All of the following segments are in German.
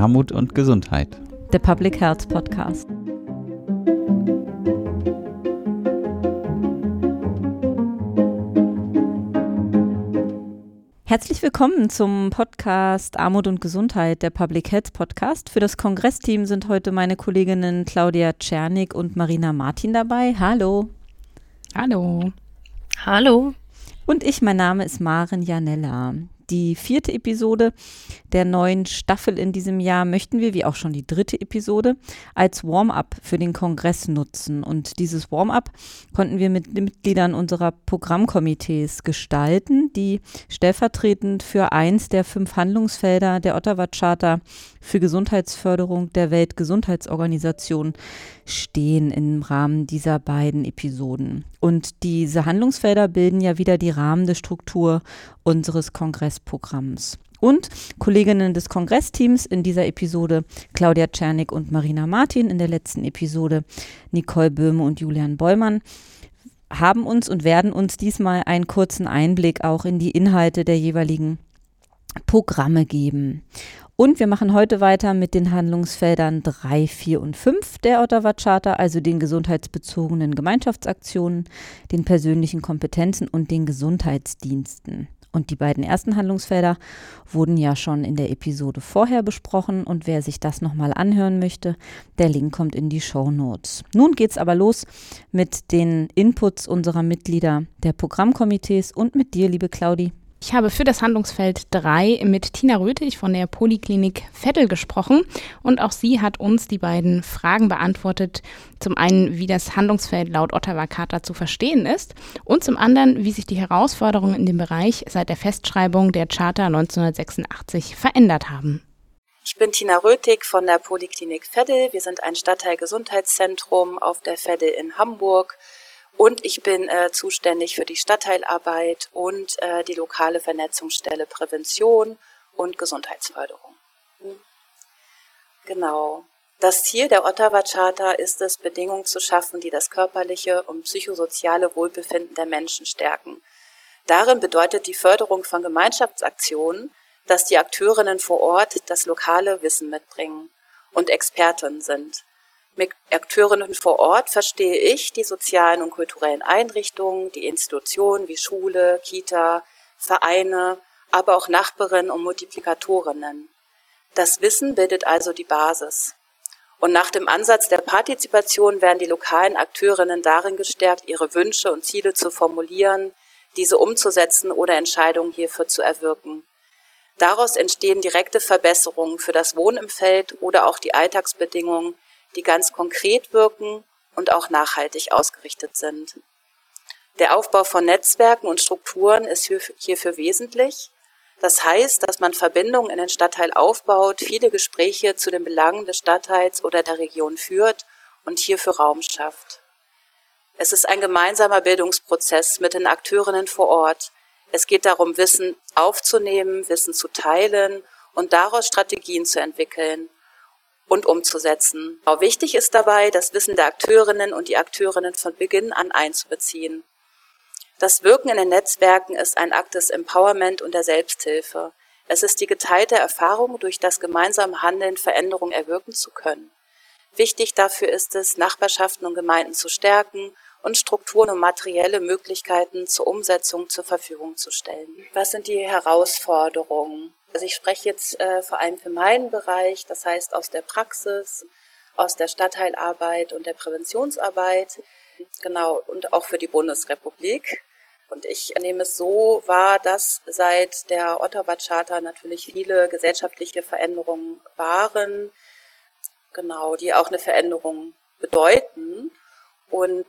Armut und Gesundheit. Der Public Health Podcast. Herzlich willkommen zum Podcast Armut und Gesundheit, der Public Health Podcast. Für das Kongressteam sind heute meine Kolleginnen Claudia Czernik und Marina Martin dabei. Hallo. Hallo. Hallo. Und ich, mein Name ist Maren Janella die vierte Episode der neuen Staffel in diesem Jahr möchten wir, wie auch schon die dritte Episode, als Warm-up für den Kongress nutzen. Und dieses Warm-up konnten wir mit den Mitgliedern unserer Programmkomitees gestalten, die stellvertretend für eins der fünf Handlungsfelder der Ottawa Charta für Gesundheitsförderung der Weltgesundheitsorganisation stehen im Rahmen dieser beiden Episoden. Und diese Handlungsfelder bilden ja wieder die rahmende Struktur unseres Kongressprogramms. Und Kolleginnen des Kongressteams in dieser Episode Claudia Czernik und Marina Martin, in der letzten Episode Nicole Böhme und Julian Bollmann haben uns und werden uns diesmal einen kurzen Einblick auch in die Inhalte der jeweiligen Programme geben. Und wir machen heute weiter mit den Handlungsfeldern 3, 4 und 5 der Ottawa Charta, also den gesundheitsbezogenen Gemeinschaftsaktionen, den persönlichen Kompetenzen und den Gesundheitsdiensten. Und die beiden ersten Handlungsfelder wurden ja schon in der Episode vorher besprochen und wer sich das nochmal anhören möchte, der Link kommt in die Show Notes. Nun geht's aber los mit den Inputs unserer Mitglieder der Programmkomitees und mit dir, liebe Claudi. Ich habe für das Handlungsfeld 3 mit Tina Röthig von der Poliklinik Vettel gesprochen und auch sie hat uns die beiden Fragen beantwortet. Zum einen, wie das Handlungsfeld laut Ottawa Charta zu verstehen ist und zum anderen, wie sich die Herausforderungen in dem Bereich seit der Festschreibung der Charta 1986 verändert haben. Ich bin Tina Röthig von der Poliklinik Vettel. Wir sind ein Stadtteilgesundheitszentrum auf der Vettel in Hamburg und ich bin äh, zuständig für die Stadtteilarbeit und äh, die lokale Vernetzungsstelle Prävention und Gesundheitsförderung. Genau. Das Ziel der Ottawa Charta ist es, Bedingungen zu schaffen, die das körperliche und psychosoziale Wohlbefinden der Menschen stärken. Darin bedeutet die Förderung von Gemeinschaftsaktionen, dass die Akteurinnen vor Ort das lokale Wissen mitbringen und Experten sind. Mit Akteurinnen vor Ort verstehe ich die sozialen und kulturellen Einrichtungen, die Institutionen wie Schule, Kita, Vereine, aber auch Nachbarinnen und Multiplikatorinnen. Das Wissen bildet also die Basis. Und nach dem Ansatz der Partizipation werden die lokalen Akteurinnen darin gestärkt, ihre Wünsche und Ziele zu formulieren, diese umzusetzen oder Entscheidungen hierfür zu erwirken. Daraus entstehen direkte Verbesserungen für das Wohnen im Feld oder auch die Alltagsbedingungen die ganz konkret wirken und auch nachhaltig ausgerichtet sind. Der Aufbau von Netzwerken und Strukturen ist hierfür wesentlich. Das heißt, dass man Verbindungen in den Stadtteil aufbaut, viele Gespräche zu den Belangen des Stadtteils oder der Region führt und hierfür Raum schafft. Es ist ein gemeinsamer Bildungsprozess mit den Akteurinnen vor Ort. Es geht darum, Wissen aufzunehmen, Wissen zu teilen und daraus Strategien zu entwickeln und umzusetzen. Auch wichtig ist dabei, das Wissen der Akteurinnen und die Akteurinnen von Beginn an einzubeziehen. Das Wirken in den Netzwerken ist ein Akt des Empowerment und der Selbsthilfe. Es ist die geteilte Erfahrung, durch das gemeinsame Handeln Veränderungen erwirken zu können. Wichtig dafür ist es, Nachbarschaften und Gemeinden zu stärken und Strukturen und materielle Möglichkeiten zur Umsetzung zur Verfügung zu stellen. Was sind die Herausforderungen? Also ich spreche jetzt äh, vor allem für meinen Bereich, das heißt aus der Praxis, aus der Stadtteilarbeit und der Präventionsarbeit, genau, und auch für die Bundesrepublik. Und ich nehme es so wahr, dass seit der Ottawa Charta natürlich viele gesellschaftliche Veränderungen waren, genau, die auch eine Veränderung bedeuten. Und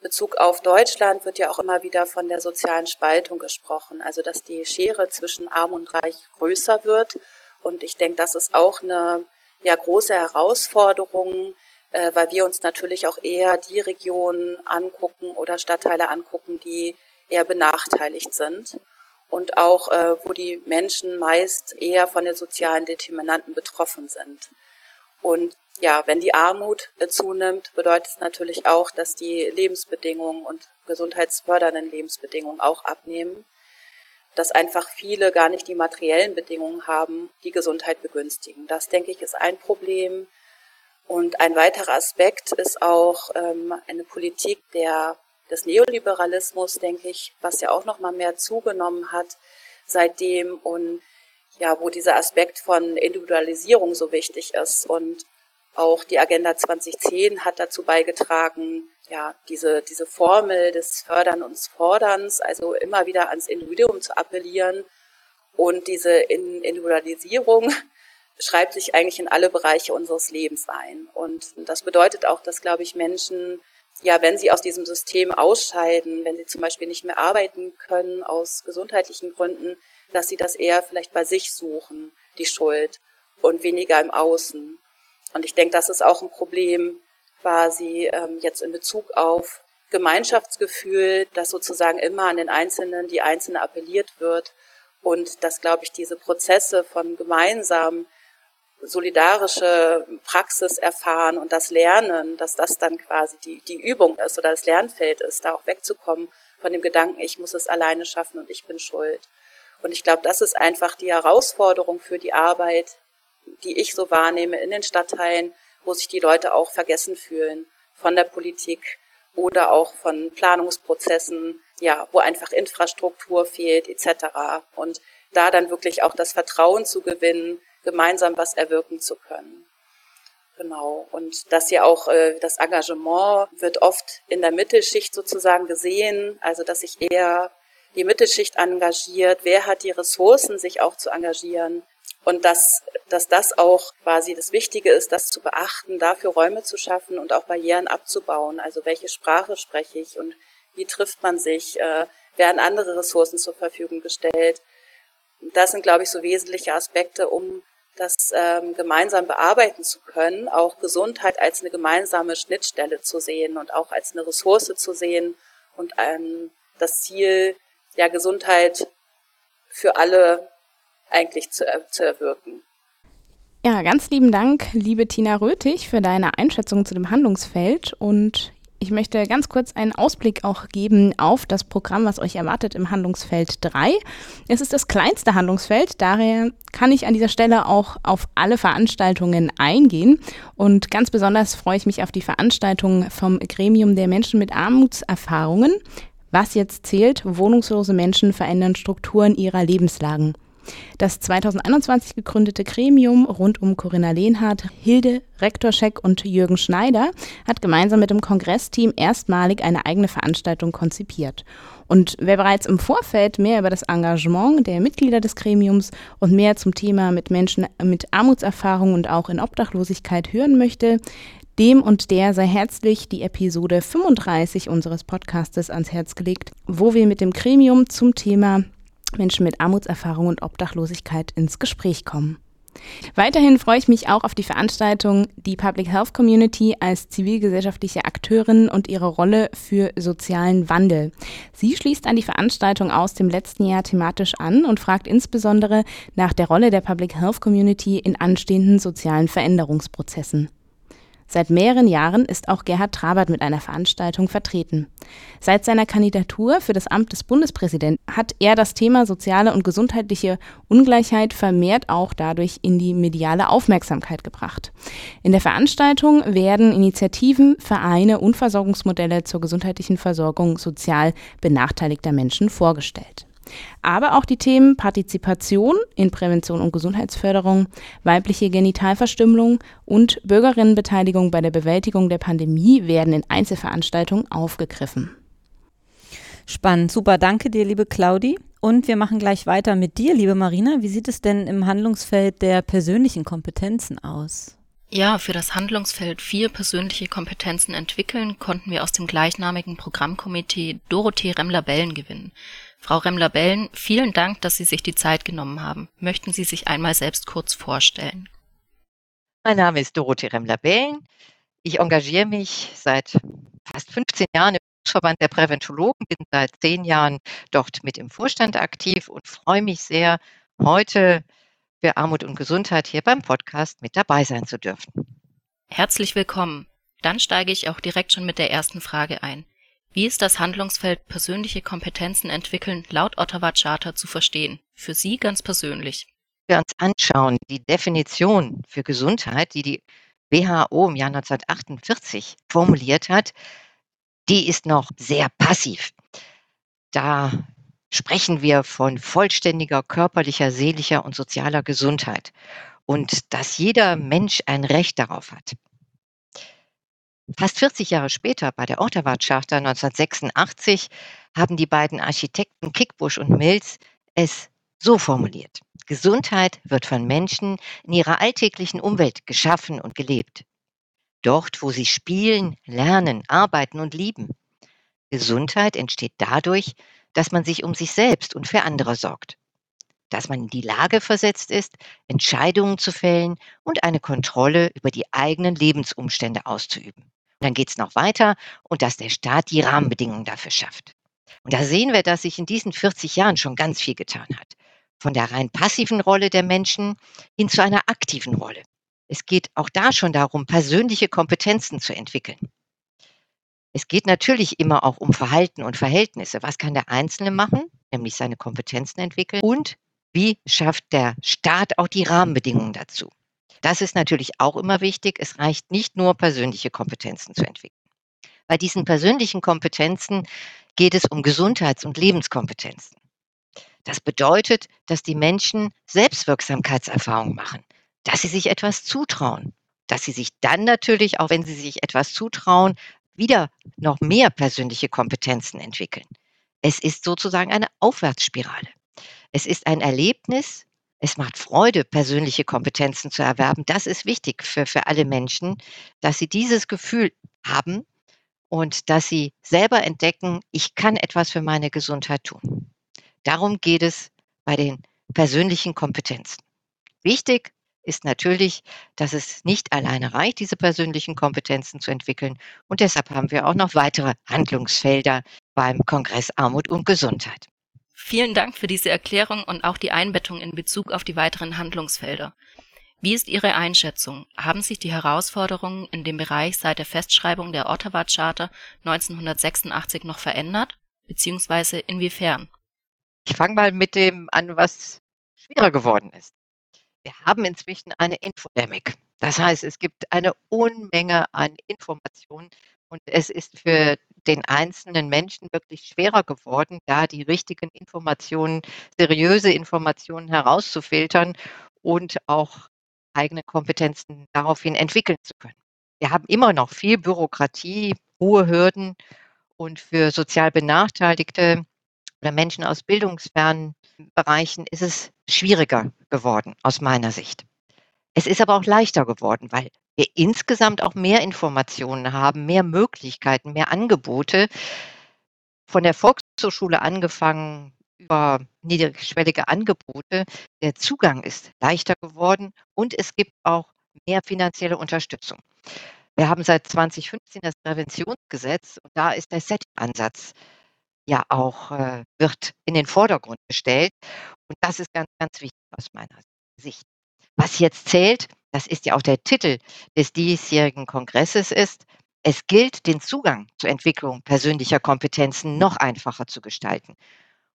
Bezug auf Deutschland wird ja auch immer wieder von der sozialen Spaltung gesprochen, also dass die Schere zwischen Arm und Reich größer wird. Und ich denke, das ist auch eine ja, große Herausforderung, äh, weil wir uns natürlich auch eher die Regionen angucken oder Stadtteile angucken, die eher benachteiligt sind und auch äh, wo die Menschen meist eher von den sozialen Determinanten betroffen sind. Und ja, wenn die Armut äh, zunimmt, bedeutet es natürlich auch, dass die Lebensbedingungen und gesundheitsfördernden Lebensbedingungen auch abnehmen. dass einfach viele gar nicht die materiellen Bedingungen haben, die Gesundheit begünstigen. Das, denke ich, ist ein Problem. Und ein weiterer Aspekt ist auch ähm, eine Politik der, des Neoliberalismus, denke ich, was ja auch noch mal mehr zugenommen hat seitdem und ja, wo dieser Aspekt von Individualisierung so wichtig ist und auch die Agenda 2010 hat dazu beigetragen, ja, diese, diese Formel des Fördern und Forderns, also immer wieder ans Individuum zu appellieren. Und diese Individualisierung schreibt sich eigentlich in alle Bereiche unseres Lebens ein. Und das bedeutet auch, dass, glaube ich, Menschen, ja, wenn sie aus diesem System ausscheiden, wenn sie zum Beispiel nicht mehr arbeiten können aus gesundheitlichen Gründen, dass sie das eher vielleicht bei sich suchen, die Schuld, und weniger im Außen. Und ich denke, das ist auch ein Problem quasi ähm, jetzt in Bezug auf Gemeinschaftsgefühl, dass sozusagen immer an den Einzelnen, die Einzelne appelliert wird und dass, glaube ich, diese Prozesse von gemeinsam solidarische Praxis erfahren und das Lernen, dass das dann quasi die, die Übung ist oder das Lernfeld ist, da auch wegzukommen von dem Gedanken, ich muss es alleine schaffen und ich bin schuld. Und ich glaube, das ist einfach die Herausforderung für die Arbeit die ich so wahrnehme in den Stadtteilen, wo sich die Leute auch vergessen fühlen von der Politik oder auch von Planungsprozessen, ja, wo einfach Infrastruktur fehlt etc. Und da dann wirklich auch das Vertrauen zu gewinnen, gemeinsam was erwirken zu können. Genau. Und dass ja auch äh, das Engagement wird oft in der Mittelschicht sozusagen gesehen, also dass sich eher die Mittelschicht engagiert, wer hat die Ressourcen, sich auch zu engagieren und dass, dass das auch quasi das Wichtige ist, das zu beachten, dafür Räume zu schaffen und auch Barrieren abzubauen. Also welche Sprache spreche ich und wie trifft man sich? Äh, werden andere Ressourcen zur Verfügung gestellt? Das sind, glaube ich, so wesentliche Aspekte, um das ähm, gemeinsam bearbeiten zu können, auch Gesundheit als eine gemeinsame Schnittstelle zu sehen und auch als eine Ressource zu sehen und ähm, das Ziel, ja, Gesundheit für alle eigentlich zu, zu erwirken. Ja, ganz lieben Dank, liebe Tina Röthig, für deine Einschätzung zu dem Handlungsfeld. Und ich möchte ganz kurz einen Ausblick auch geben auf das Programm, was euch erwartet im Handlungsfeld 3. Es ist das kleinste Handlungsfeld, daher kann ich an dieser Stelle auch auf alle Veranstaltungen eingehen. Und ganz besonders freue ich mich auf die Veranstaltung vom Gremium der Menschen mit Armutserfahrungen. Was jetzt zählt, wohnungslose Menschen verändern Strukturen ihrer Lebenslagen. Das 2021 gegründete Gremium rund um Corinna Lehnhardt, Hilde Rektorscheck und Jürgen Schneider hat gemeinsam mit dem Kongressteam erstmalig eine eigene Veranstaltung konzipiert. Und wer bereits im Vorfeld mehr über das Engagement der Mitglieder des Gremiums und mehr zum Thema mit Menschen mit Armutserfahrung und auch in Obdachlosigkeit hören möchte, dem und der sei herzlich die Episode 35 unseres Podcastes ans Herz gelegt, wo wir mit dem Gremium zum Thema Menschen mit Armutserfahrung und Obdachlosigkeit ins Gespräch kommen. Weiterhin freue ich mich auch auf die Veranstaltung Die Public Health Community als zivilgesellschaftliche Akteurin und ihre Rolle für sozialen Wandel. Sie schließt an die Veranstaltung aus dem letzten Jahr thematisch an und fragt insbesondere nach der Rolle der Public Health Community in anstehenden sozialen Veränderungsprozessen. Seit mehreren Jahren ist auch Gerhard Trabert mit einer Veranstaltung vertreten. Seit seiner Kandidatur für das Amt des Bundespräsidenten hat er das Thema soziale und gesundheitliche Ungleichheit vermehrt auch dadurch in die mediale Aufmerksamkeit gebracht. In der Veranstaltung werden Initiativen, Vereine und Versorgungsmodelle zur gesundheitlichen Versorgung sozial benachteiligter Menschen vorgestellt aber auch die Themen Partizipation in Prävention und Gesundheitsförderung, weibliche Genitalverstümmelung und Bürgerinnenbeteiligung bei der Bewältigung der Pandemie werden in Einzelveranstaltungen aufgegriffen. Spannend, super, danke dir, liebe Claudi. Und wir machen gleich weiter mit dir, liebe Marina. Wie sieht es denn im Handlungsfeld der persönlichen Kompetenzen aus? Ja, für das Handlungsfeld vier persönliche Kompetenzen entwickeln konnten wir aus dem gleichnamigen Programmkomitee Dorothee Remmler-Bellen gewinnen. Frau Remmler-Bellen, vielen Dank, dass Sie sich die Zeit genommen haben. Möchten Sie sich einmal selbst kurz vorstellen? Mein Name ist Dorothee Remmler-Bellen. Ich engagiere mich seit fast 15 Jahren im Verband der Präventologen, bin seit zehn Jahren dort mit im Vorstand aktiv und freue mich sehr, heute für Armut und Gesundheit hier beim Podcast mit dabei sein zu dürfen. Herzlich willkommen. Dann steige ich auch direkt schon mit der ersten Frage ein. Wie ist das Handlungsfeld persönliche Kompetenzen entwickeln laut Ottawa Charter zu verstehen? Für Sie ganz persönlich. Wir uns anschauen, die Definition für Gesundheit, die die WHO im Jahr 1948 formuliert hat, die ist noch sehr passiv. Da sprechen wir von vollständiger körperlicher, seelischer und sozialer Gesundheit und dass jeder Mensch ein Recht darauf hat. Fast 40 Jahre später, bei der Ottawa Charta 1986, haben die beiden Architekten Kickbusch und Mills es so formuliert. Gesundheit wird von Menschen in ihrer alltäglichen Umwelt geschaffen und gelebt. Dort, wo sie spielen, lernen, arbeiten und lieben. Gesundheit entsteht dadurch, dass man sich um sich selbst und für andere sorgt. Dass man in die Lage versetzt ist, Entscheidungen zu fällen und eine Kontrolle über die eigenen Lebensumstände auszuüben. Und dann geht es noch weiter und dass der Staat die Rahmenbedingungen dafür schafft. Und da sehen wir, dass sich in diesen 40 Jahren schon ganz viel getan hat. Von der rein passiven Rolle der Menschen hin zu einer aktiven Rolle. Es geht auch da schon darum, persönliche Kompetenzen zu entwickeln. Es geht natürlich immer auch um Verhalten und Verhältnisse. Was kann der Einzelne machen, nämlich seine Kompetenzen entwickeln? Und wie schafft der Staat auch die Rahmenbedingungen dazu? Das ist natürlich auch immer wichtig. Es reicht nicht nur, persönliche Kompetenzen zu entwickeln. Bei diesen persönlichen Kompetenzen geht es um Gesundheits- und Lebenskompetenzen. Das bedeutet, dass die Menschen Selbstwirksamkeitserfahrungen machen, dass sie sich etwas zutrauen, dass sie sich dann natürlich, auch wenn sie sich etwas zutrauen, wieder noch mehr persönliche Kompetenzen entwickeln. Es ist sozusagen eine Aufwärtsspirale. Es ist ein Erlebnis, es macht Freude, persönliche Kompetenzen zu erwerben. Das ist wichtig für, für alle Menschen, dass sie dieses Gefühl haben und dass sie selber entdecken, ich kann etwas für meine Gesundheit tun. Darum geht es bei den persönlichen Kompetenzen. Wichtig ist natürlich, dass es nicht alleine reicht, diese persönlichen Kompetenzen zu entwickeln. Und deshalb haben wir auch noch weitere Handlungsfelder beim Kongress Armut und Gesundheit. Vielen Dank für diese Erklärung und auch die Einbettung in Bezug auf die weiteren Handlungsfelder. Wie ist Ihre Einschätzung? Haben sich die Herausforderungen in dem Bereich seit der Festschreibung der Ottawa Charta 1986 noch verändert? Beziehungsweise inwiefern? Ich fange mal mit dem an, was schwerer geworden ist. Wir haben inzwischen eine Infodemic. Das heißt, es gibt eine Unmenge an Informationen und es ist für den einzelnen Menschen wirklich schwerer geworden, da die richtigen Informationen, seriöse Informationen herauszufiltern und auch eigene Kompetenzen daraufhin entwickeln zu können. Wir haben immer noch viel Bürokratie, hohe Hürden und für sozial Benachteiligte oder Menschen aus bildungsfernen Bereichen ist es schwieriger geworden aus meiner Sicht. Es ist aber auch leichter geworden, weil wir insgesamt auch mehr Informationen haben, mehr Möglichkeiten, mehr Angebote. Von der Volkshochschule angefangen über niedrigschwellige Angebote. Der Zugang ist leichter geworden und es gibt auch mehr finanzielle Unterstützung. Wir haben seit 2015 das Präventionsgesetz und da ist der Set-Ansatz ja auch, äh, wird in den Vordergrund gestellt. Und das ist ganz, ganz wichtig aus meiner Sicht. Was jetzt zählt, das ist ja auch der Titel des diesjährigen Kongresses ist, es gilt, den Zugang zur Entwicklung persönlicher Kompetenzen noch einfacher zu gestalten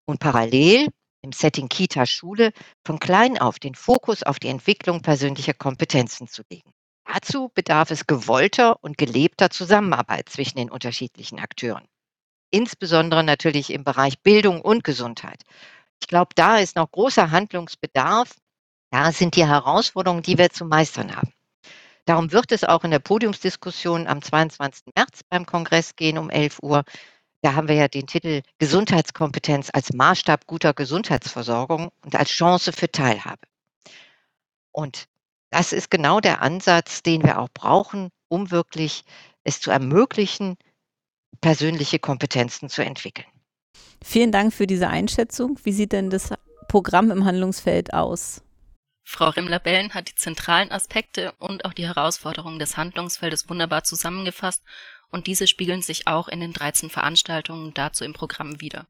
und parallel im Setting Kita-Schule von klein auf den Fokus auf die Entwicklung persönlicher Kompetenzen zu legen. Dazu bedarf es gewollter und gelebter Zusammenarbeit zwischen den unterschiedlichen Akteuren. Insbesondere natürlich im Bereich Bildung und Gesundheit. Ich glaube, da ist noch großer Handlungsbedarf, ja, sind die Herausforderungen, die wir zu meistern haben. Darum wird es auch in der Podiumsdiskussion am 22. März beim Kongress gehen um 11 Uhr. Da haben wir ja den Titel Gesundheitskompetenz als Maßstab guter Gesundheitsversorgung und als Chance für Teilhabe. Und das ist genau der Ansatz, den wir auch brauchen, um wirklich es zu ermöglichen, persönliche Kompetenzen zu entwickeln. Vielen Dank für diese Einschätzung. Wie sieht denn das Programm im Handlungsfeld aus? Frau Rimmler-Bellen hat die zentralen Aspekte und auch die Herausforderungen des Handlungsfeldes wunderbar zusammengefasst und diese spiegeln sich auch in den 13 Veranstaltungen dazu im Programm wider.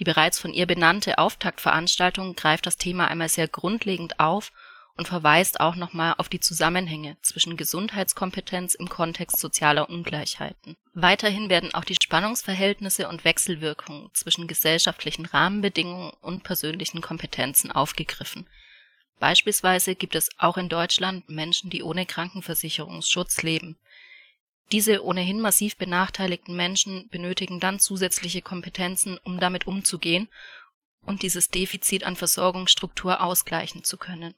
Die bereits von ihr benannte Auftaktveranstaltung greift das Thema einmal sehr grundlegend auf und verweist auch nochmal auf die Zusammenhänge zwischen Gesundheitskompetenz im Kontext sozialer Ungleichheiten. Weiterhin werden auch die Spannungsverhältnisse und Wechselwirkungen zwischen gesellschaftlichen Rahmenbedingungen und persönlichen Kompetenzen aufgegriffen. Beispielsweise gibt es auch in Deutschland Menschen, die ohne Krankenversicherungsschutz leben. Diese ohnehin massiv benachteiligten Menschen benötigen dann zusätzliche Kompetenzen, um damit umzugehen und dieses Defizit an Versorgungsstruktur ausgleichen zu können.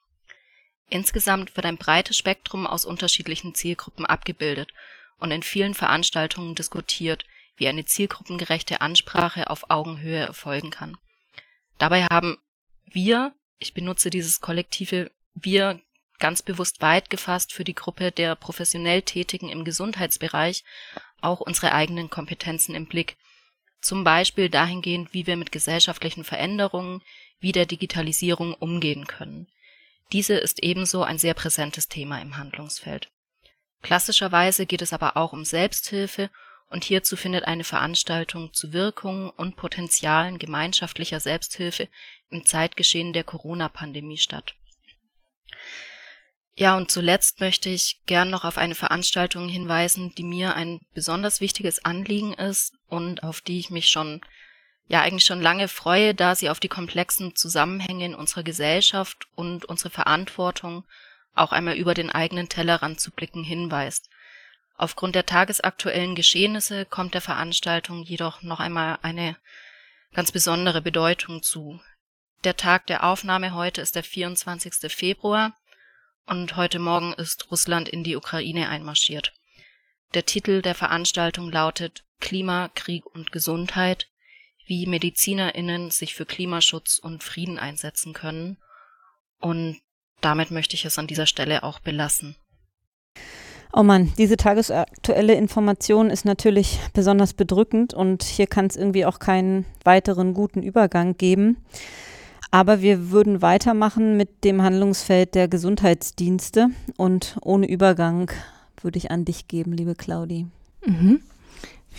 Insgesamt wird ein breites Spektrum aus unterschiedlichen Zielgruppen abgebildet und in vielen Veranstaltungen diskutiert, wie eine zielgruppengerechte Ansprache auf Augenhöhe erfolgen kann. Dabei haben wir, ich benutze dieses kollektive Wir ganz bewusst weit gefasst für die Gruppe der professionell Tätigen im Gesundheitsbereich, auch unsere eigenen Kompetenzen im Blick, zum Beispiel dahingehend, wie wir mit gesellschaftlichen Veränderungen wie der Digitalisierung umgehen können diese ist ebenso ein sehr präsentes Thema im Handlungsfeld. Klassischerweise geht es aber auch um Selbsthilfe und hierzu findet eine Veranstaltung zu Wirkungen und Potenzialen gemeinschaftlicher Selbsthilfe im Zeitgeschehen der Corona-Pandemie statt. Ja, und zuletzt möchte ich gern noch auf eine Veranstaltung hinweisen, die mir ein besonders wichtiges Anliegen ist und auf die ich mich schon ja eigentlich schon lange freue, da sie auf die komplexen Zusammenhänge in unserer Gesellschaft und unsere Verantwortung, auch einmal über den eigenen Tellerrand zu blicken, hinweist. Aufgrund der tagesaktuellen Geschehnisse kommt der Veranstaltung jedoch noch einmal eine ganz besondere Bedeutung zu. Der Tag der Aufnahme heute ist der 24. Februar und heute Morgen ist Russland in die Ukraine einmarschiert. Der Titel der Veranstaltung lautet Klima, Krieg und Gesundheit wie MedizinerInnen sich für Klimaschutz und Frieden einsetzen können. Und damit möchte ich es an dieser Stelle auch belassen. Oh Mann, diese tagesaktuelle Information ist natürlich besonders bedrückend und hier kann es irgendwie auch keinen weiteren guten Übergang geben. Aber wir würden weitermachen mit dem Handlungsfeld der Gesundheitsdienste und ohne Übergang würde ich an dich geben, liebe Claudi. Mhm.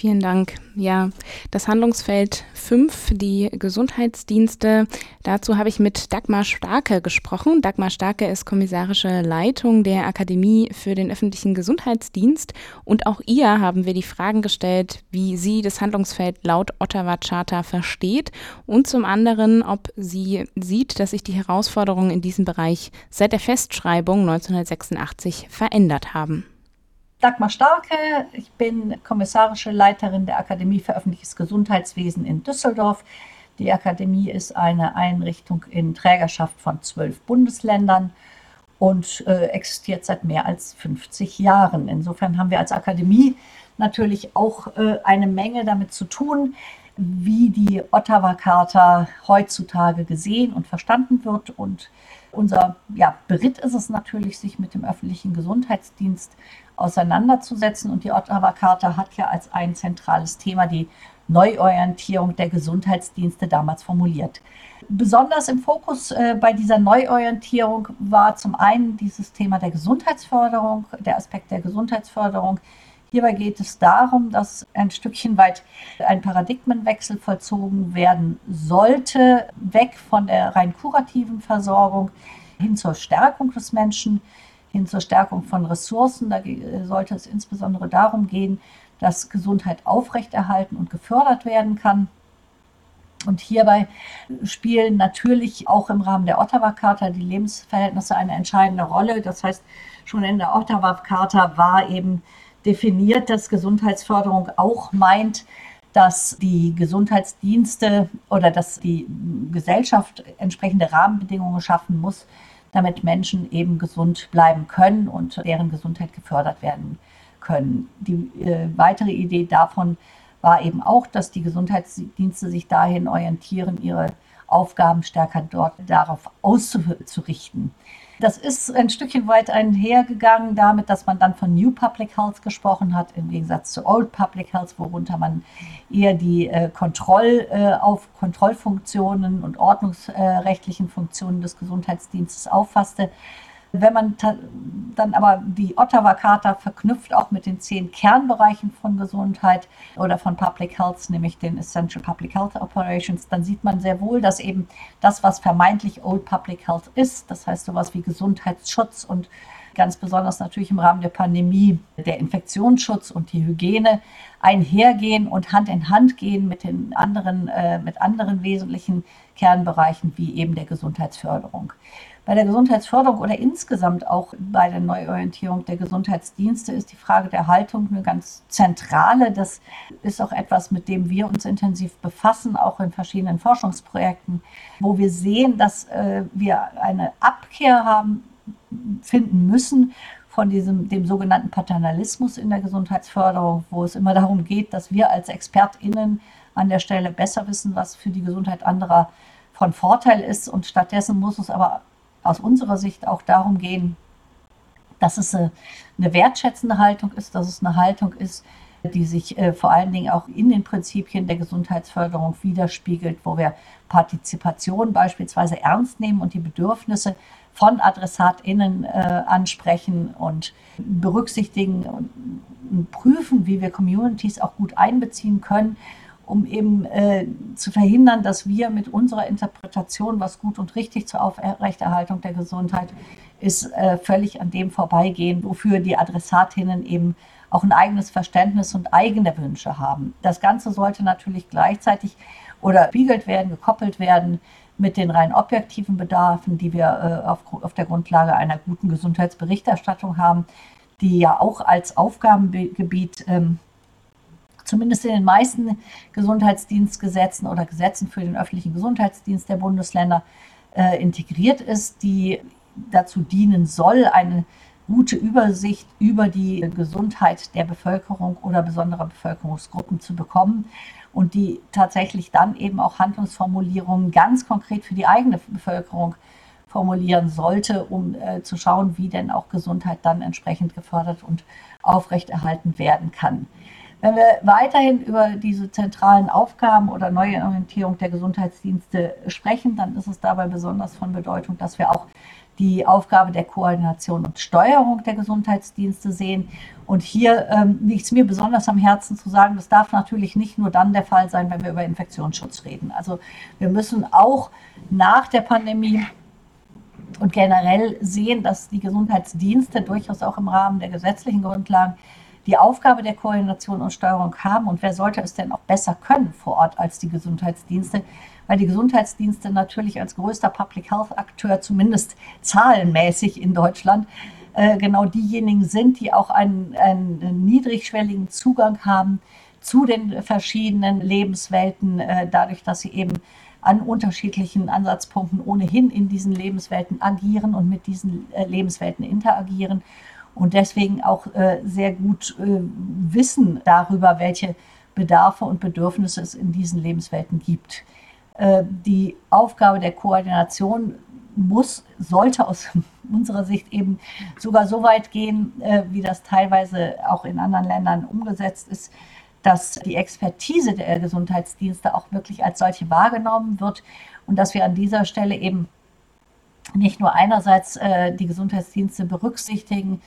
Vielen Dank. Ja, das Handlungsfeld 5, die Gesundheitsdienste. Dazu habe ich mit Dagmar Starke gesprochen. Dagmar Starke ist kommissarische Leitung der Akademie für den öffentlichen Gesundheitsdienst. Und auch ihr haben wir die Fragen gestellt, wie sie das Handlungsfeld laut Ottawa Charta versteht und zum anderen, ob sie sieht, dass sich die Herausforderungen in diesem Bereich seit der Festschreibung 1986 verändert haben. Dagmar Starke, ich bin kommissarische Leiterin der Akademie für öffentliches Gesundheitswesen in Düsseldorf. Die Akademie ist eine Einrichtung in Trägerschaft von zwölf Bundesländern und äh, existiert seit mehr als 50 Jahren. Insofern haben wir als Akademie natürlich auch äh, eine Menge damit zu tun, wie die Ottawa-Charta heutzutage gesehen und verstanden wird. Und unser ja, Beritt ist es natürlich, sich mit dem öffentlichen Gesundheitsdienst auseinanderzusetzen. Und die Ottawa-Charta hat ja als ein zentrales Thema die Neuorientierung der Gesundheitsdienste damals formuliert. Besonders im Fokus äh, bei dieser Neuorientierung war zum einen dieses Thema der Gesundheitsförderung, der Aspekt der Gesundheitsförderung. Hierbei geht es darum, dass ein Stückchen weit ein Paradigmenwechsel vollzogen werden sollte, weg von der rein kurativen Versorgung hin zur Stärkung des Menschen, hin zur Stärkung von Ressourcen. Da sollte es insbesondere darum gehen, dass Gesundheit aufrechterhalten und gefördert werden kann. Und hierbei spielen natürlich auch im Rahmen der Ottawa-Charta die Lebensverhältnisse eine entscheidende Rolle. Das heißt, schon in der Ottawa-Charta war eben definiert, dass Gesundheitsförderung auch meint, dass die Gesundheitsdienste oder dass die Gesellschaft entsprechende Rahmenbedingungen schaffen muss, damit Menschen eben gesund bleiben können und deren Gesundheit gefördert werden können. Die äh, weitere Idee davon war eben auch, dass die Gesundheitsdienste sich dahin orientieren, ihre Aufgaben stärker dort darauf auszurichten. Das ist ein Stückchen weit einhergegangen damit, dass man dann von New Public Health gesprochen hat, im Gegensatz zu Old Public Health, worunter man eher die äh, Kontroll, äh, auf Kontrollfunktionen und ordnungsrechtlichen Funktionen des Gesundheitsdienstes auffasste. Wenn man dann aber die Ottawa-Charta verknüpft auch mit den zehn Kernbereichen von Gesundheit oder von Public Health, nämlich den Essential Public Health Operations, dann sieht man sehr wohl, dass eben das, was vermeintlich Old Public Health ist, das heißt sowas wie Gesundheitsschutz und ganz besonders natürlich im Rahmen der Pandemie der Infektionsschutz und die Hygiene einhergehen und Hand in Hand gehen mit den anderen, äh, mit anderen wesentlichen Kernbereichen wie eben der Gesundheitsförderung. Bei der Gesundheitsförderung oder insgesamt auch bei der Neuorientierung der Gesundheitsdienste ist die Frage der Haltung eine ganz zentrale. Das ist auch etwas, mit dem wir uns intensiv befassen, auch in verschiedenen Forschungsprojekten, wo wir sehen, dass äh, wir eine Abkehr haben finden müssen von diesem, dem sogenannten Paternalismus in der Gesundheitsförderung, wo es immer darum geht, dass wir als ExpertInnen an der Stelle besser wissen, was für die Gesundheit anderer von Vorteil ist. Und stattdessen muss es aber aus unserer Sicht auch darum gehen, dass es eine wertschätzende Haltung ist, dass es eine Haltung ist, die sich äh, vor allen Dingen auch in den Prinzipien der Gesundheitsförderung widerspiegelt, wo wir Partizipation beispielsweise ernst nehmen und die Bedürfnisse von AdressatInnen äh, ansprechen und berücksichtigen und prüfen, wie wir Communities auch gut einbeziehen können, um eben äh, zu verhindern, dass wir mit unserer Interpretation, was gut und richtig zur Aufrechterhaltung der Gesundheit ist, äh, völlig an dem vorbeigehen, wofür die Adressatinnen eben auch ein eigenes Verständnis und eigene Wünsche haben. Das Ganze sollte natürlich gleichzeitig oder spiegelt werden, gekoppelt werden mit den rein objektiven Bedarfen, die wir äh, auf, auf der Grundlage einer guten Gesundheitsberichterstattung haben, die ja auch als Aufgabengebiet ähm, zumindest in den meisten Gesundheitsdienstgesetzen oder Gesetzen für den öffentlichen Gesundheitsdienst der Bundesländer äh, integriert ist, die dazu dienen soll, eine gute Übersicht über die Gesundheit der Bevölkerung oder besonderer Bevölkerungsgruppen zu bekommen und die tatsächlich dann eben auch Handlungsformulierungen ganz konkret für die eigene Bevölkerung formulieren sollte, um äh, zu schauen, wie denn auch Gesundheit dann entsprechend gefördert und aufrechterhalten werden kann. Wenn wir weiterhin über diese zentralen Aufgaben oder neue Orientierung der Gesundheitsdienste sprechen, dann ist es dabei besonders von Bedeutung, dass wir auch die Aufgabe der Koordination und Steuerung der Gesundheitsdienste sehen. Und hier ähm, liegt es mir besonders am Herzen zu sagen, das darf natürlich nicht nur dann der Fall sein, wenn wir über Infektionsschutz reden. Also wir müssen auch nach der Pandemie und generell sehen, dass die Gesundheitsdienste durchaus auch im Rahmen der gesetzlichen Grundlagen die Aufgabe der Koordination und Steuerung haben. Und wer sollte es denn auch besser können vor Ort als die Gesundheitsdienste? weil die Gesundheitsdienste natürlich als größter Public Health Akteur, zumindest zahlenmäßig in Deutschland, äh, genau diejenigen sind, die auch einen, einen niedrigschwelligen Zugang haben zu den verschiedenen Lebenswelten, äh, dadurch, dass sie eben an unterschiedlichen Ansatzpunkten ohnehin in diesen Lebenswelten agieren und mit diesen äh, Lebenswelten interagieren und deswegen auch sehr gut wissen darüber, welche Bedarfe und Bedürfnisse es in diesen Lebenswelten gibt. Äh, die Aufgabe der Koordination muss, sollte aus unserer Sicht eben sogar so weit gehen, äh, wie das teilweise auch in anderen Ländern umgesetzt ist, dass die Expertise der Gesundheitsdienste auch wirklich als solche wahrgenommen wird und dass wir an dieser Stelle eben nicht nur einerseits äh, die Gesundheitsdienste berücksichtigen,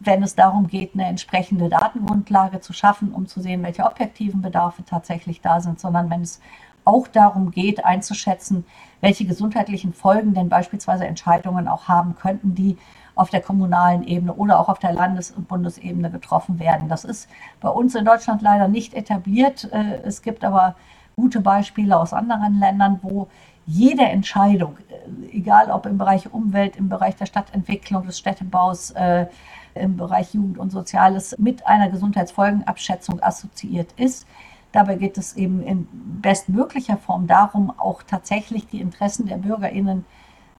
wenn es darum geht, eine entsprechende Datengrundlage zu schaffen, um zu sehen, welche objektiven Bedarfe tatsächlich da sind, sondern wenn es auch darum geht, einzuschätzen, welche gesundheitlichen Folgen denn beispielsweise Entscheidungen auch haben könnten, die auf der kommunalen Ebene oder auch auf der Landes- und Bundesebene getroffen werden. Das ist bei uns in Deutschland leider nicht etabliert. Äh, es gibt aber gute Beispiele aus anderen Ländern, wo jede Entscheidung, äh, egal ob im Bereich Umwelt, im Bereich der Stadtentwicklung, des Städtebaus, äh, im Bereich Jugend und Soziales mit einer Gesundheitsfolgenabschätzung assoziiert ist. Dabei geht es eben in bestmöglicher Form darum, auch tatsächlich die Interessen der Bürgerinnen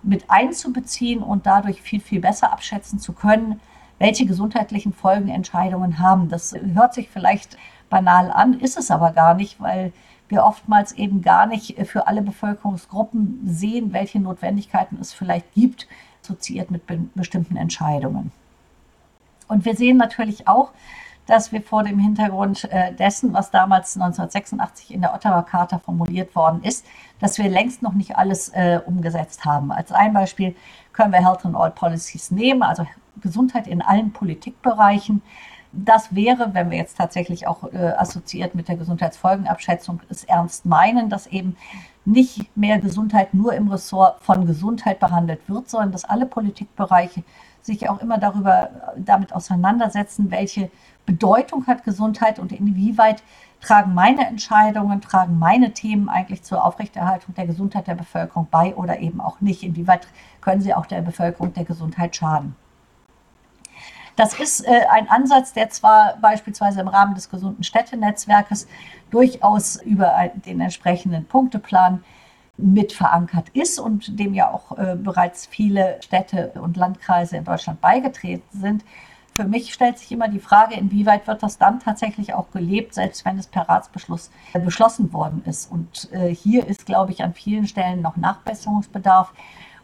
mit einzubeziehen und dadurch viel, viel besser abschätzen zu können, welche gesundheitlichen Folgen Entscheidungen haben. Das hört sich vielleicht banal an, ist es aber gar nicht, weil wir oftmals eben gar nicht für alle Bevölkerungsgruppen sehen, welche Notwendigkeiten es vielleicht gibt, assoziiert mit be bestimmten Entscheidungen. Und wir sehen natürlich auch, dass wir vor dem Hintergrund äh, dessen, was damals 1986 in der Ottawa Charta formuliert worden ist, dass wir längst noch nicht alles äh, umgesetzt haben. Als ein Beispiel können wir Health and All Policies nehmen, also Gesundheit in allen Politikbereichen. Das wäre, wenn wir jetzt tatsächlich auch äh, assoziiert mit der Gesundheitsfolgenabschätzung es ernst meinen, dass eben nicht mehr Gesundheit nur im Ressort von Gesundheit behandelt wird, sondern dass alle Politikbereiche sich auch immer darüber damit auseinandersetzen, welche Bedeutung hat Gesundheit und inwieweit tragen meine Entscheidungen, tragen meine Themen eigentlich zur Aufrechterhaltung der Gesundheit der Bevölkerung bei oder eben auch nicht? Inwieweit können sie auch der Bevölkerung der Gesundheit schaden? Das ist äh, ein Ansatz, der zwar beispielsweise im Rahmen des gesunden Städtenetzwerkes durchaus über den entsprechenden Punkteplan mit verankert ist und dem ja auch äh, bereits viele Städte und Landkreise in Deutschland beigetreten sind. Für mich stellt sich immer die Frage, inwieweit wird das dann tatsächlich auch gelebt, selbst wenn es per Ratsbeschluss äh, beschlossen worden ist. Und äh, hier ist, glaube ich, an vielen Stellen noch Nachbesserungsbedarf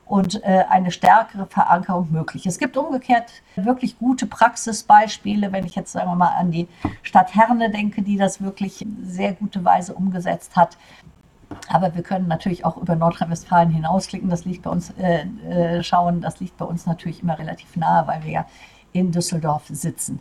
und äh, eine stärkere Verankerung möglich. Es gibt umgekehrt wirklich gute Praxisbeispiele, wenn ich jetzt sagen wir mal an die Stadt Herne denke, die das wirklich sehr gute Weise umgesetzt hat. Aber wir können natürlich auch über Nordrhein-Westfalen hinausklicken. Das liegt bei uns, äh, äh, schauen, das liegt bei uns natürlich immer relativ nahe, weil wir ja in Düsseldorf sitzen.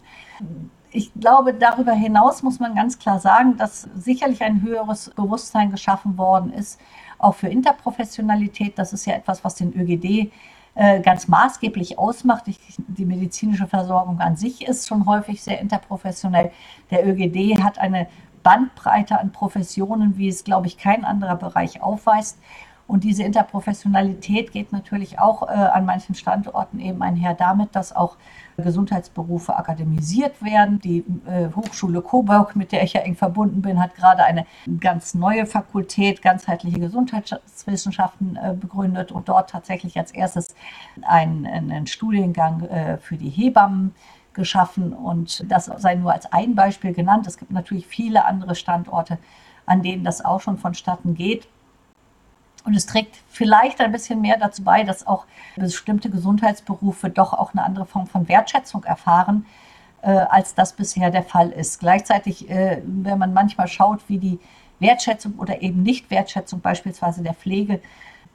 Ich glaube, darüber hinaus muss man ganz klar sagen, dass sicherlich ein höheres Bewusstsein geschaffen worden ist, auch für Interprofessionalität. Das ist ja etwas, was den ÖGD äh, ganz maßgeblich ausmacht. die medizinische Versorgung an sich ist schon häufig sehr interprofessionell. Der ÖGD hat eine Bandbreite an Professionen, wie es, glaube ich, kein anderer Bereich aufweist. Und diese Interprofessionalität geht natürlich auch äh, an manchen Standorten eben einher damit, dass auch Gesundheitsberufe akademisiert werden. Die äh, Hochschule Coburg, mit der ich ja eng verbunden bin, hat gerade eine ganz neue Fakultät, ganzheitliche Gesundheitswissenschaften äh, begründet und dort tatsächlich als erstes einen, einen Studiengang äh, für die Hebammen geschaffen. Und das sei nur als ein Beispiel genannt. Es gibt natürlich viele andere Standorte, an denen das auch schon vonstatten geht. Und es trägt vielleicht ein bisschen mehr dazu bei, dass auch bestimmte Gesundheitsberufe doch auch eine andere Form von Wertschätzung erfahren, äh, als das bisher der Fall ist. Gleichzeitig, äh, wenn man manchmal schaut, wie die Wertschätzung oder eben Nicht-Wertschätzung beispielsweise der Pflege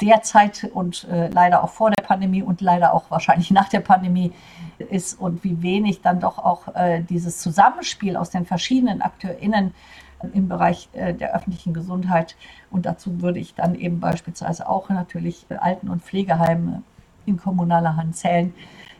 derzeit und äh, leider auch vor der Pandemie und leider auch wahrscheinlich nach der Pandemie ist und wie wenig dann doch auch äh, dieses Zusammenspiel aus den verschiedenen AkteurInnen im Bereich äh, der öffentlichen Gesundheit. Und dazu würde ich dann eben beispielsweise auch natürlich Alten- und Pflegeheime in kommunaler Hand zählen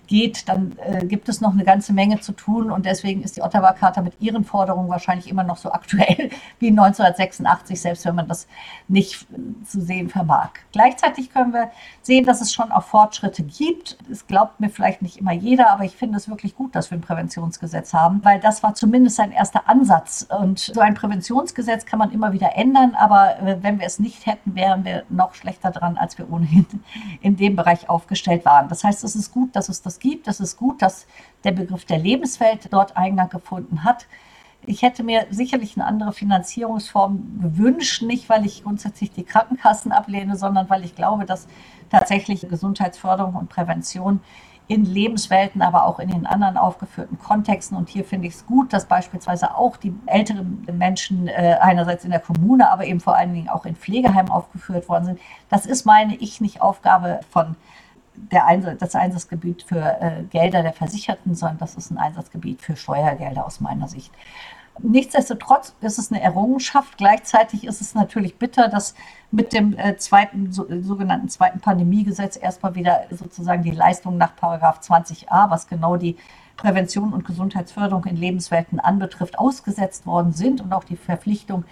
geht, dann äh, gibt es noch eine ganze Menge zu tun und deswegen ist die Ottawa-Charta mit ihren Forderungen wahrscheinlich immer noch so aktuell wie 1986, selbst wenn man das nicht zu sehen vermag. Gleichzeitig können wir sehen, dass es schon auch Fortschritte gibt. Es glaubt mir vielleicht nicht immer jeder, aber ich finde es wirklich gut, dass wir ein Präventionsgesetz haben, weil das war zumindest ein erster Ansatz und so ein Präventionsgesetz kann man immer wieder ändern, aber äh, wenn wir es nicht hätten, wären wir noch schlechter dran, als wir ohnehin in dem Bereich aufgestellt waren. Das heißt, es ist gut, dass es das gibt. Es ist gut, dass der Begriff der Lebenswelt dort Eingang gefunden hat. Ich hätte mir sicherlich eine andere Finanzierungsform gewünscht, nicht weil ich grundsätzlich die Krankenkassen ablehne, sondern weil ich glaube, dass tatsächlich Gesundheitsförderung und Prävention in Lebenswelten, aber auch in den anderen aufgeführten Kontexten. Und hier finde ich es gut, dass beispielsweise auch die älteren Menschen äh, einerseits in der Kommune, aber eben vor allen Dingen auch in Pflegeheimen aufgeführt worden sind. Das ist, meine ich, nicht Aufgabe von der Einsatz, das Einsatzgebiet für äh, Gelder der Versicherten, sondern das ist ein Einsatzgebiet für Steuergelder aus meiner Sicht. Nichtsdestotrotz ist es eine Errungenschaft. Gleichzeitig ist es natürlich bitter, dass mit dem äh, zweiten, so, sogenannten zweiten Pandemiegesetz erstmal wieder sozusagen die Leistungen nach Paragraph 20a, was genau die Prävention und Gesundheitsförderung in Lebenswelten anbetrifft, ausgesetzt worden sind und auch die Verpflichtung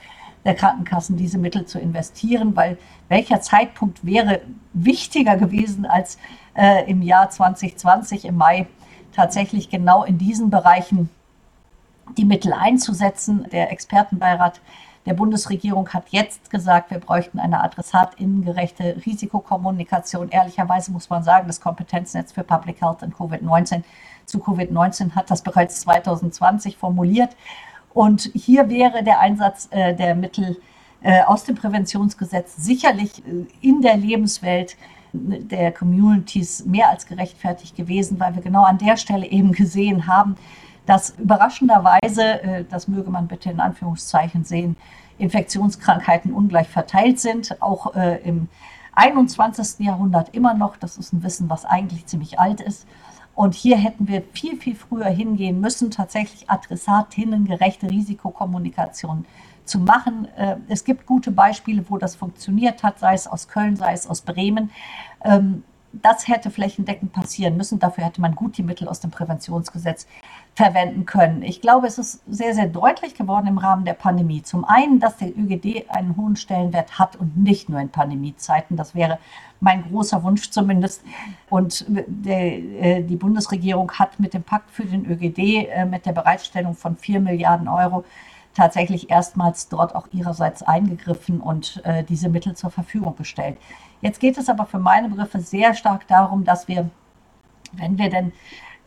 der Krankenkassen, diese Mittel zu investieren, weil welcher Zeitpunkt wäre wichtiger gewesen als äh, im Jahr 2020 im Mai tatsächlich genau in diesen Bereichen die Mittel einzusetzen. Der Expertenbeirat der Bundesregierung hat jetzt gesagt, wir bräuchten eine adressatinnengerechte Risikokommunikation. Ehrlicherweise muss man sagen, das Kompetenznetz für Public Health und Covid-19 zu Covid-19 hat das bereits 2020 formuliert. Und hier wäre der Einsatz äh, der Mittel äh, aus dem Präventionsgesetz sicherlich äh, in der Lebenswelt äh, der Communities mehr als gerechtfertigt gewesen, weil wir genau an der Stelle eben gesehen haben, dass überraschenderweise, äh, das möge man bitte in Anführungszeichen sehen, Infektionskrankheiten ungleich verteilt sind, auch im 21. Jahrhundert immer noch. Das ist ein Wissen, was eigentlich ziemlich alt ist. Und hier hätten wir viel, viel früher hingehen müssen, tatsächlich adressatinnengerechte Risikokommunikation zu machen. Äh, es gibt gute Beispiele, wo das funktioniert hat, sei es aus Köln, sei es aus Bremen. Das hätte flächendeckend passieren müssen. Dafür hätte man gut die Mittel aus dem Präventionsgesetz verwenden können. Ich glaube, es ist sehr, sehr deutlich geworden im Rahmen der Pandemie. Zum einen, dass der ÖGD einen hohen Stellenwert hat und nicht nur in Pandemiezeiten. Das wäre mein großer Wunsch zumindest. Und äh, die Bundesregierung hat mit dem Pakt für den ÖGD, äh, mit der Bereitstellung von 4 Milliarden Euro, tatsächlich erstmals dort auch ihrerseits eingegriffen und äh, diese Mittel zur Verfügung gestellt. Jetzt geht es aber für meine Begriffe sehr stark darum, dass wir, wenn wir denn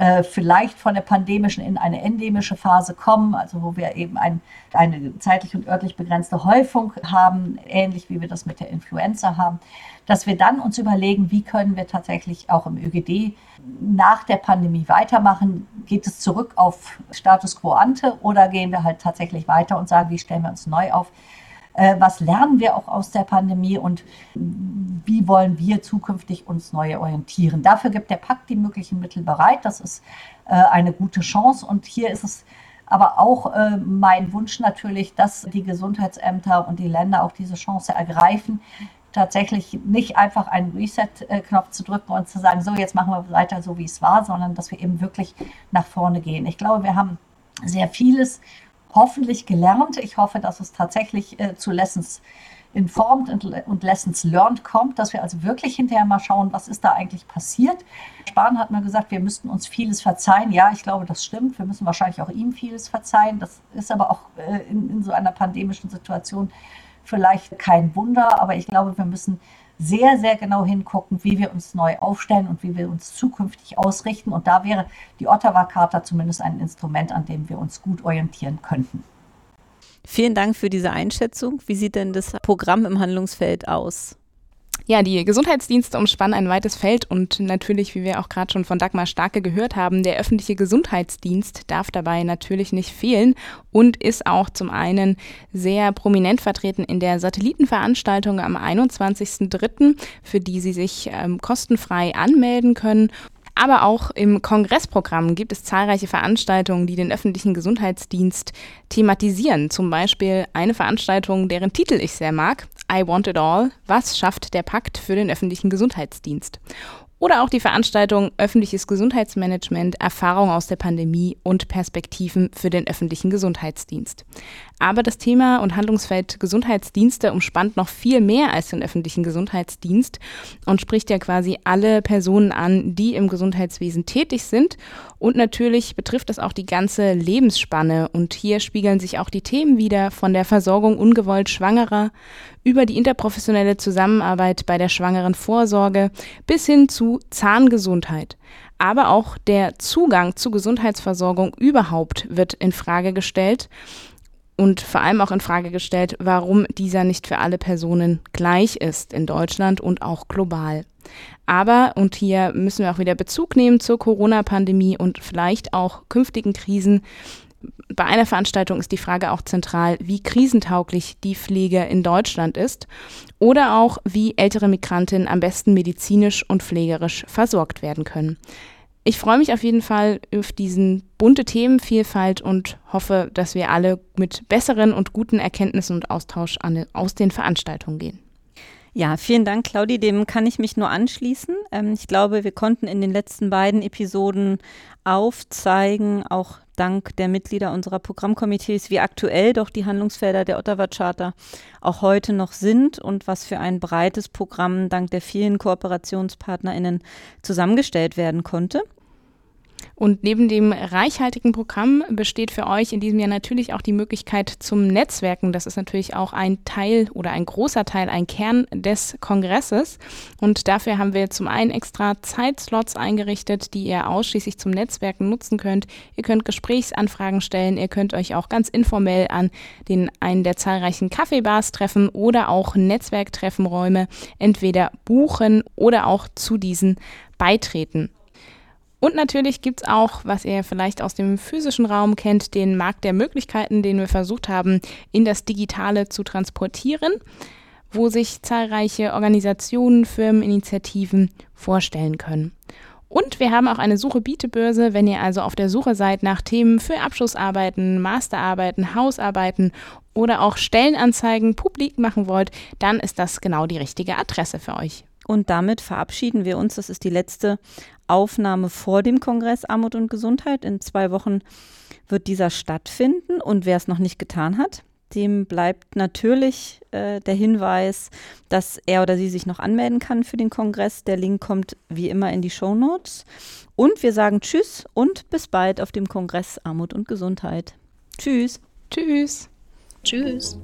äh, vielleicht von der pandemischen in eine endemische Phase kommen, also wo wir eben ein, eine zeitlich und örtlich begrenzte Häufung haben, ähnlich wie wir das mit der Influenza haben, dass wir dann uns überlegen, wie können wir tatsächlich auch im ÖGD nach der Pandemie weitermachen. Geht es zurück auf Status quo ante oder gehen wir halt tatsächlich weiter und sagen, wie stellen wir uns neu auf? Äh, was lernen wir auch aus der Pandemie und wie wollen wir zukünftig uns neu orientieren. Dafür gibt der Pakt die möglichen Mittel bereit. Das ist äh, eine gute Chance und hier ist es aber auch äh, mein Wunsch natürlich, dass die Gesundheitsämter und die Länder auch diese Chance ergreifen, tatsächlich nicht einfach einen Reset-Knopf zu drücken und zu sagen, so jetzt machen wir weiter so, wie es war, sondern dass wir eben wirklich nach vorne gehen. Ich glaube, wir haben sehr vieles hoffentlich gelernt. Ich hoffe, dass es tatsächlich äh, zu Lessons informed und, und, Lessons learned kommt, dass wir also wirklich hinterher mal schauen, was ist da eigentlich passiert. Spahn hat mal gesagt, wir müssten uns vieles verzeihen. Ja, ich glaube, das stimmt. Wir müssen wahrscheinlich auch ihm vieles verzeihen. Das ist aber auch äh, in, in so einer pandemischen Situation vielleicht kein Wunder. Aber ich glaube, wir müssen sehr, sehr genau hingucken, wie wir uns neu aufstellen und wie wir uns zukünftig ausrichten. Und da wäre die Ottawa-Charta zumindest ein Instrument, an dem wir uns gut orientieren könnten. Vielen Dank für diese Einschätzung. Wie sieht denn das Programm im Handlungsfeld aus? Ja, die Gesundheitsdienste umspannen ein weites Feld und natürlich, wie wir auch gerade schon von Dagmar Starke gehört haben, der öffentliche Gesundheitsdienst darf dabei natürlich nicht fehlen und ist auch zum einen sehr prominent vertreten in der Satellitenveranstaltung am 21.03., für die Sie sich ähm, kostenfrei anmelden können. Aber auch im Kongressprogramm gibt es zahlreiche Veranstaltungen, die den öffentlichen Gesundheitsdienst thematisieren. Zum Beispiel eine Veranstaltung, deren Titel ich sehr mag, I Want It All. Was schafft der Pakt für den öffentlichen Gesundheitsdienst? Oder auch die Veranstaltung Öffentliches Gesundheitsmanagement, Erfahrung aus der Pandemie und Perspektiven für den öffentlichen Gesundheitsdienst. Aber das Thema und Handlungsfeld Gesundheitsdienste umspannt noch viel mehr als den öffentlichen Gesundheitsdienst und spricht ja quasi alle Personen an, die im Gesundheitswesen tätig sind. Und natürlich betrifft es auch die ganze Lebensspanne. Und hier spiegeln sich auch die Themen wieder von der Versorgung ungewollt Schwangerer über die interprofessionelle Zusammenarbeit bei der schwangeren Vorsorge bis hin zu Zahngesundheit. Aber auch der Zugang zu Gesundheitsversorgung überhaupt wird in Frage gestellt und vor allem auch in Frage gestellt, warum dieser nicht für alle Personen gleich ist in Deutschland und auch global. Aber, und hier müssen wir auch wieder Bezug nehmen zur Corona-Pandemie und vielleicht auch künftigen Krisen, bei einer Veranstaltung ist die Frage auch zentral, wie krisentauglich die Pflege in Deutschland ist oder auch, wie ältere Migrantinnen am besten medizinisch und pflegerisch versorgt werden können. Ich freue mich auf jeden Fall auf diesen bunte Themenvielfalt und hoffe, dass wir alle mit besseren und guten Erkenntnissen und Austausch an, aus den Veranstaltungen gehen. Ja, vielen Dank, Claudi. Dem kann ich mich nur anschließen. Ähm, ich glaube, wir konnten in den letzten beiden Episoden aufzeigen, auch dank der Mitglieder unserer Programmkomitees, wie aktuell doch die Handlungsfelder der Ottawa Charta auch heute noch sind und was für ein breites Programm dank der vielen KooperationspartnerInnen zusammengestellt werden konnte. Und neben dem reichhaltigen Programm besteht für euch in diesem Jahr natürlich auch die Möglichkeit zum Netzwerken. Das ist natürlich auch ein Teil oder ein großer Teil, ein Kern des Kongresses. Und dafür haben wir zum einen extra Zeitslots eingerichtet, die ihr ausschließlich zum Netzwerken nutzen könnt. Ihr könnt Gesprächsanfragen stellen, ihr könnt euch auch ganz informell an den einen der zahlreichen Kaffeebars treffen oder auch Netzwerktreffenräume entweder buchen oder auch zu diesen beitreten. Und natürlich gibt es auch, was ihr vielleicht aus dem physischen Raum kennt, den Markt der Möglichkeiten, den wir versucht haben, in das Digitale zu transportieren, wo sich zahlreiche Organisationen, Firmen, Initiativen vorstellen können. Und wir haben auch eine Suche-Biete-Börse. Wenn ihr also auf der Suche seid nach Themen für Abschlussarbeiten, Masterarbeiten, Hausarbeiten oder auch Stellenanzeigen publik machen wollt, dann ist das genau die richtige Adresse für euch. Und damit verabschieden wir uns. Das ist die letzte Aufnahme vor dem Kongress Armut und Gesundheit. In zwei Wochen wird dieser stattfinden. Und wer es noch nicht getan hat, dem bleibt natürlich äh, der Hinweis, dass er oder sie sich noch anmelden kann für den Kongress. Der Link kommt wie immer in die Show Notes. Und wir sagen Tschüss und bis bald auf dem Kongress Armut und Gesundheit. Tschüss. Tschüss. Tschüss.